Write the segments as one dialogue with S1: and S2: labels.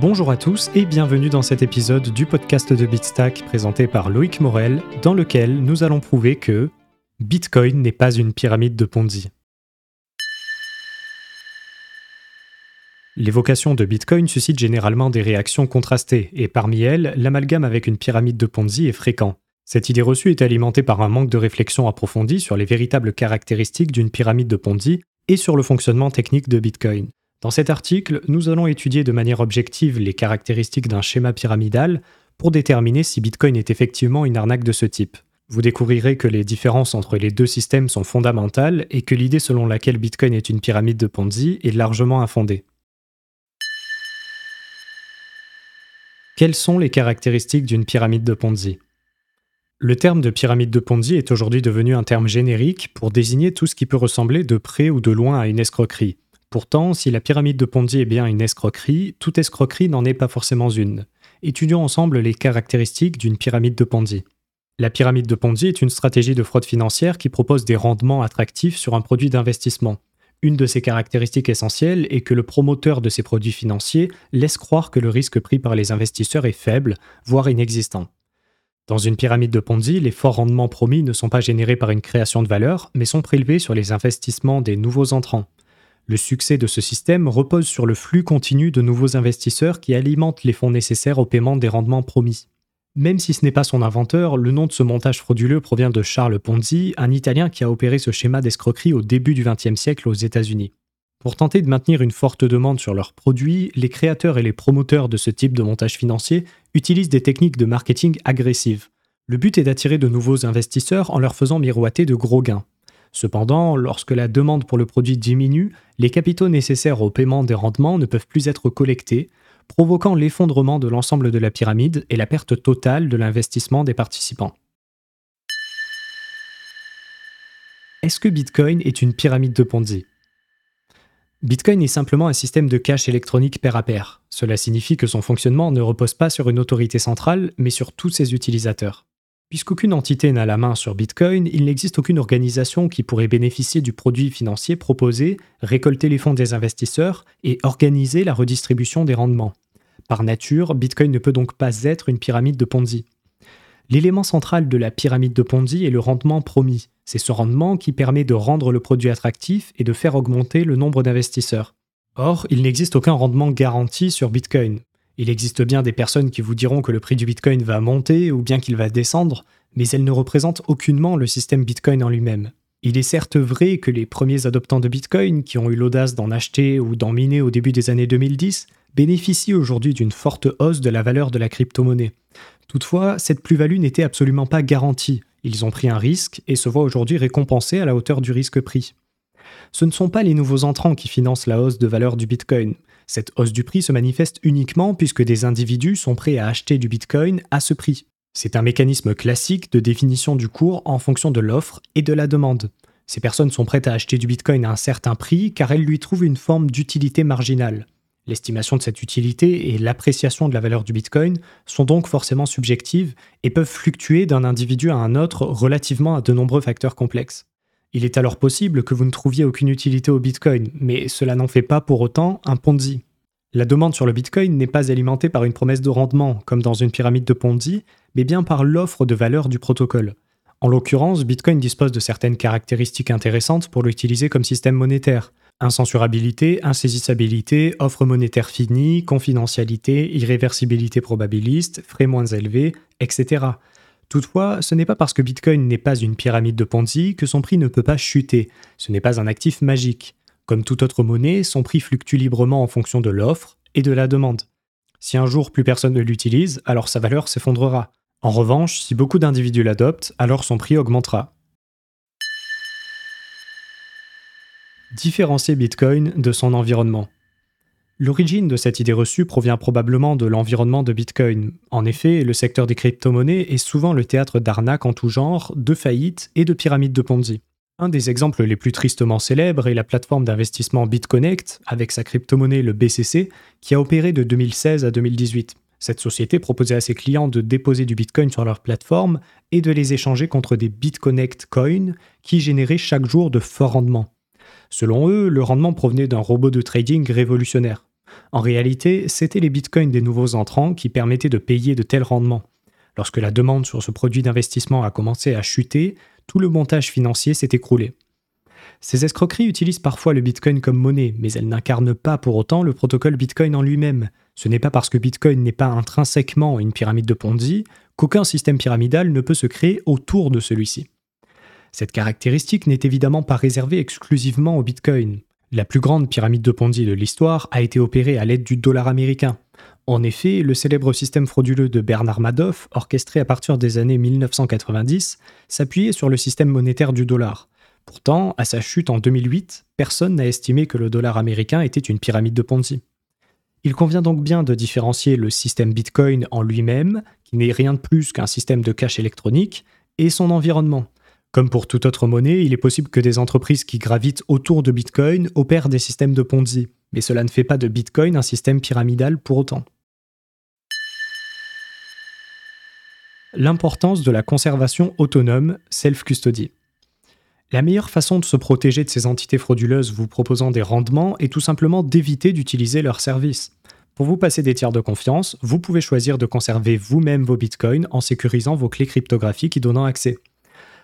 S1: Bonjour à tous et bienvenue dans cet épisode du podcast de Bitstack présenté par Loïc Morel, dans lequel nous allons prouver que Bitcoin n'est pas une pyramide de Ponzi. L'évocation de Bitcoin suscite généralement des réactions contrastées, et parmi elles, l'amalgame avec une pyramide de Ponzi est fréquent. Cette idée reçue est alimentée par un manque de réflexion approfondie sur les véritables caractéristiques d'une pyramide de Ponzi et sur le fonctionnement technique de Bitcoin. Dans cet article, nous allons étudier de manière objective les caractéristiques d'un schéma pyramidal pour déterminer si Bitcoin est effectivement une arnaque de ce type. Vous découvrirez que les différences entre les deux systèmes sont fondamentales et que l'idée selon laquelle Bitcoin est une pyramide de Ponzi est largement infondée. Quelles sont les caractéristiques d'une pyramide de Ponzi? Le terme de pyramide de Ponzi est aujourd'hui devenu un terme générique pour désigner tout ce qui peut ressembler de près ou de loin à une escroquerie. Pourtant, si la pyramide de Ponzi est bien une escroquerie, toute escroquerie n'en est pas forcément une. Étudions ensemble les caractéristiques d'une pyramide de Ponzi. La pyramide de Ponzi est une stratégie de fraude financière qui propose des rendements attractifs sur un produit d'investissement. Une de ses caractéristiques essentielles est que le promoteur de ces produits financiers laisse croire que le risque pris par les investisseurs est faible, voire inexistant. Dans une pyramide de Ponzi, les forts rendements promis ne sont pas générés par une création de valeur, mais sont prélevés sur les investissements des nouveaux entrants. Le succès de ce système repose sur le flux continu de nouveaux investisseurs qui alimentent les fonds nécessaires au paiement des rendements promis. Même si ce n'est pas son inventeur, le nom de ce montage frauduleux provient de Charles Ponzi, un Italien qui a opéré ce schéma d'escroquerie au début du XXe siècle aux États-Unis. Pour tenter de maintenir une forte demande sur leurs produits, les créateurs et les promoteurs de ce type de montage financier utilisent des techniques de marketing agressives. Le but est d'attirer de nouveaux investisseurs en leur faisant miroiter de gros gains. Cependant, lorsque la demande pour le produit diminue, les capitaux nécessaires au paiement des rendements ne peuvent plus être collectés, provoquant l'effondrement de l'ensemble de la pyramide et la perte totale de l'investissement des participants. Est-ce que Bitcoin est une pyramide de Ponzi? Bitcoin est simplement un système de cash électronique pair à pair. Cela signifie que son fonctionnement ne repose pas sur une autorité centrale, mais sur tous ses utilisateurs. Puisqu'aucune entité n'a la main sur Bitcoin, il n'existe aucune organisation qui pourrait bénéficier du produit financier proposé, récolter les fonds des investisseurs et organiser la redistribution des rendements. Par nature, Bitcoin ne peut donc pas être une pyramide de Ponzi. L'élément central de la pyramide de Ponzi est le rendement promis. C'est ce rendement qui permet de rendre le produit attractif et de faire augmenter le nombre d'investisseurs. Or, il n'existe aucun rendement garanti sur Bitcoin. Il existe bien des personnes qui vous diront que le prix du Bitcoin va monter ou bien qu'il va descendre, mais elles ne représentent aucunement le système Bitcoin en lui-même. Il est certes vrai que les premiers adoptants de Bitcoin, qui ont eu l'audace d'en acheter ou d'en miner au début des années 2010, bénéficient aujourd'hui d'une forte hausse de la valeur de la crypto-monnaie. Toutefois, cette plus-value n'était absolument pas garantie. Ils ont pris un risque et se voient aujourd'hui récompensés à la hauteur du risque pris. Ce ne sont pas les nouveaux entrants qui financent la hausse de valeur du Bitcoin. Cette hausse du prix se manifeste uniquement puisque des individus sont prêts à acheter du Bitcoin à ce prix. C'est un mécanisme classique de définition du cours en fonction de l'offre et de la demande. Ces personnes sont prêtes à acheter du Bitcoin à un certain prix car elles lui trouvent une forme d'utilité marginale. L'estimation de cette utilité et l'appréciation de la valeur du Bitcoin sont donc forcément subjectives et peuvent fluctuer d'un individu à un autre relativement à de nombreux facteurs complexes. Il est alors possible que vous ne trouviez aucune utilité au Bitcoin, mais cela n'en fait pas pour autant un Ponzi. La demande sur le Bitcoin n'est pas alimentée par une promesse de rendement, comme dans une pyramide de Ponzi, mais bien par l'offre de valeur du protocole. En l'occurrence, Bitcoin dispose de certaines caractéristiques intéressantes pour l'utiliser comme système monétaire. Incensurabilité, insaisissabilité, offre monétaire finie, confidentialité, irréversibilité probabiliste, frais moins élevés, etc. Toutefois, ce n'est pas parce que Bitcoin n'est pas une pyramide de Ponzi que son prix ne peut pas chuter. Ce n'est pas un actif magique. Comme toute autre monnaie, son prix fluctue librement en fonction de l'offre et de la demande. Si un jour plus personne ne l'utilise, alors sa valeur s'effondrera. En revanche, si beaucoup d'individus l'adoptent, alors son prix augmentera. Différencier Bitcoin de son environnement. L'origine de cette idée reçue provient probablement de l'environnement de Bitcoin. En effet, le secteur des crypto-monnaies est souvent le théâtre d'arnaques en tout genre, de faillites et de pyramides de Ponzi. Un des exemples les plus tristement célèbres est la plateforme d'investissement BitConnect, avec sa crypto-monnaie le BCC, qui a opéré de 2016 à 2018. Cette société proposait à ses clients de déposer du Bitcoin sur leur plateforme et de les échanger contre des BitConnect Coins qui généraient chaque jour de forts rendements. Selon eux, le rendement provenait d'un robot de trading révolutionnaire. En réalité, c'étaient les bitcoins des nouveaux entrants qui permettaient de payer de tels rendements. Lorsque la demande sur ce produit d'investissement a commencé à chuter, tout le montage financier s'est écroulé. Ces escroqueries utilisent parfois le Bitcoin comme monnaie, mais elles n'incarnent pas pour autant le protocole Bitcoin en lui-même. Ce n'est pas parce que Bitcoin n'est pas intrinsèquement une pyramide de Ponzi qu'aucun système pyramidal ne peut se créer autour de celui-ci. Cette caractéristique n'est évidemment pas réservée exclusivement au Bitcoin. La plus grande pyramide de Ponzi de l'histoire a été opérée à l'aide du dollar américain. En effet, le célèbre système frauduleux de Bernard Madoff, orchestré à partir des années 1990, s'appuyait sur le système monétaire du dollar. Pourtant, à sa chute en 2008, personne n'a estimé que le dollar américain était une pyramide de Ponzi. Il convient donc bien de différencier le système Bitcoin en lui-même, qui n'est rien de plus qu'un système de cash électronique, et son environnement, comme pour toute autre monnaie, il est possible que des entreprises qui gravitent autour de Bitcoin opèrent des systèmes de Ponzi, mais cela ne fait pas de Bitcoin un système pyramidal pour autant. L'importance de la conservation autonome self-custody. La meilleure façon de se protéger de ces entités frauduleuses vous proposant des rendements est tout simplement d'éviter d'utiliser leurs services. Pour vous passer des tiers de confiance, vous pouvez choisir de conserver vous-même vos bitcoins en sécurisant vos clés cryptographiques y donnant accès.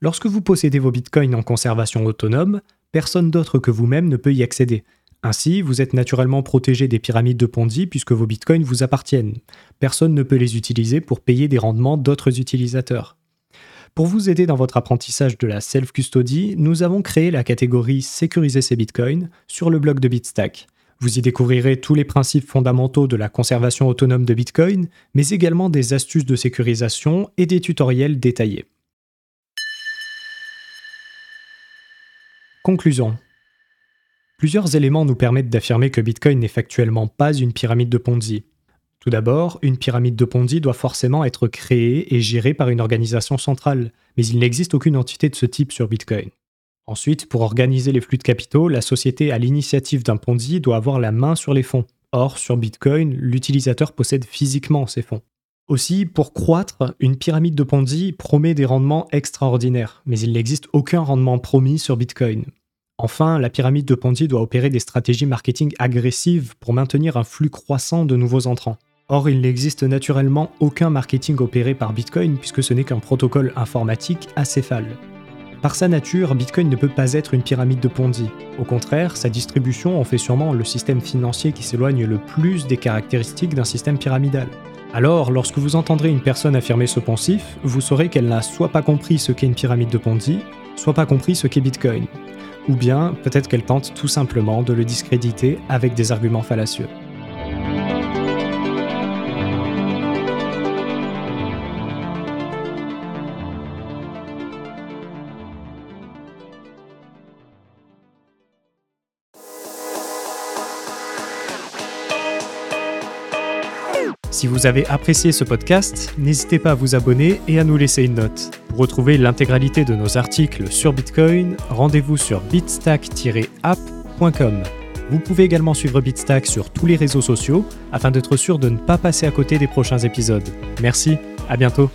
S1: Lorsque vous possédez vos bitcoins en conservation autonome, personne d'autre que vous-même ne peut y accéder. Ainsi, vous êtes naturellement protégé des pyramides de Ponzi puisque vos bitcoins vous appartiennent. Personne ne peut les utiliser pour payer des rendements d'autres utilisateurs. Pour vous aider dans votre apprentissage de la self-custody, nous avons créé la catégorie Sécuriser ses bitcoins sur le blog de Bitstack. Vous y découvrirez tous les principes fondamentaux de la conservation autonome de Bitcoin, mais également des astuces de sécurisation et des tutoriels détaillés. Conclusion. Plusieurs éléments nous permettent d'affirmer que Bitcoin n'est factuellement pas une pyramide de Ponzi. Tout d'abord, une pyramide de Ponzi doit forcément être créée et gérée par une organisation centrale, mais il n'existe aucune entité de ce type sur Bitcoin. Ensuite, pour organiser les flux de capitaux, la société à l'initiative d'un Ponzi doit avoir la main sur les fonds. Or, sur Bitcoin, l'utilisateur possède physiquement ces fonds. Aussi, pour croître, une pyramide de Ponzi promet des rendements extraordinaires, mais il n'existe aucun rendement promis sur Bitcoin. Enfin, la pyramide de Ponzi doit opérer des stratégies marketing agressives pour maintenir un flux croissant de nouveaux entrants. Or, il n'existe naturellement aucun marketing opéré par Bitcoin puisque ce n'est qu'un protocole informatique acéphale. Par sa nature, Bitcoin ne peut pas être une pyramide de Ponzi. Au contraire, sa distribution en fait sûrement le système financier qui s'éloigne le plus des caractéristiques d'un système pyramidal. Alors, lorsque vous entendrez une personne affirmer ce poncif, vous saurez qu'elle n'a soit pas compris ce qu'est une pyramide de Ponzi, soit pas compris ce qu'est Bitcoin. Ou bien, peut-être qu'elle tente tout simplement de le discréditer avec des arguments fallacieux. Si vous avez apprécié ce podcast, n'hésitez pas à vous abonner et à nous laisser une note. Pour retrouver l'intégralité de nos articles sur Bitcoin, rendez-vous sur bitstack-app.com. Vous pouvez également suivre Bitstack sur tous les réseaux sociaux afin d'être sûr de ne pas passer à côté des prochains épisodes. Merci, à bientôt.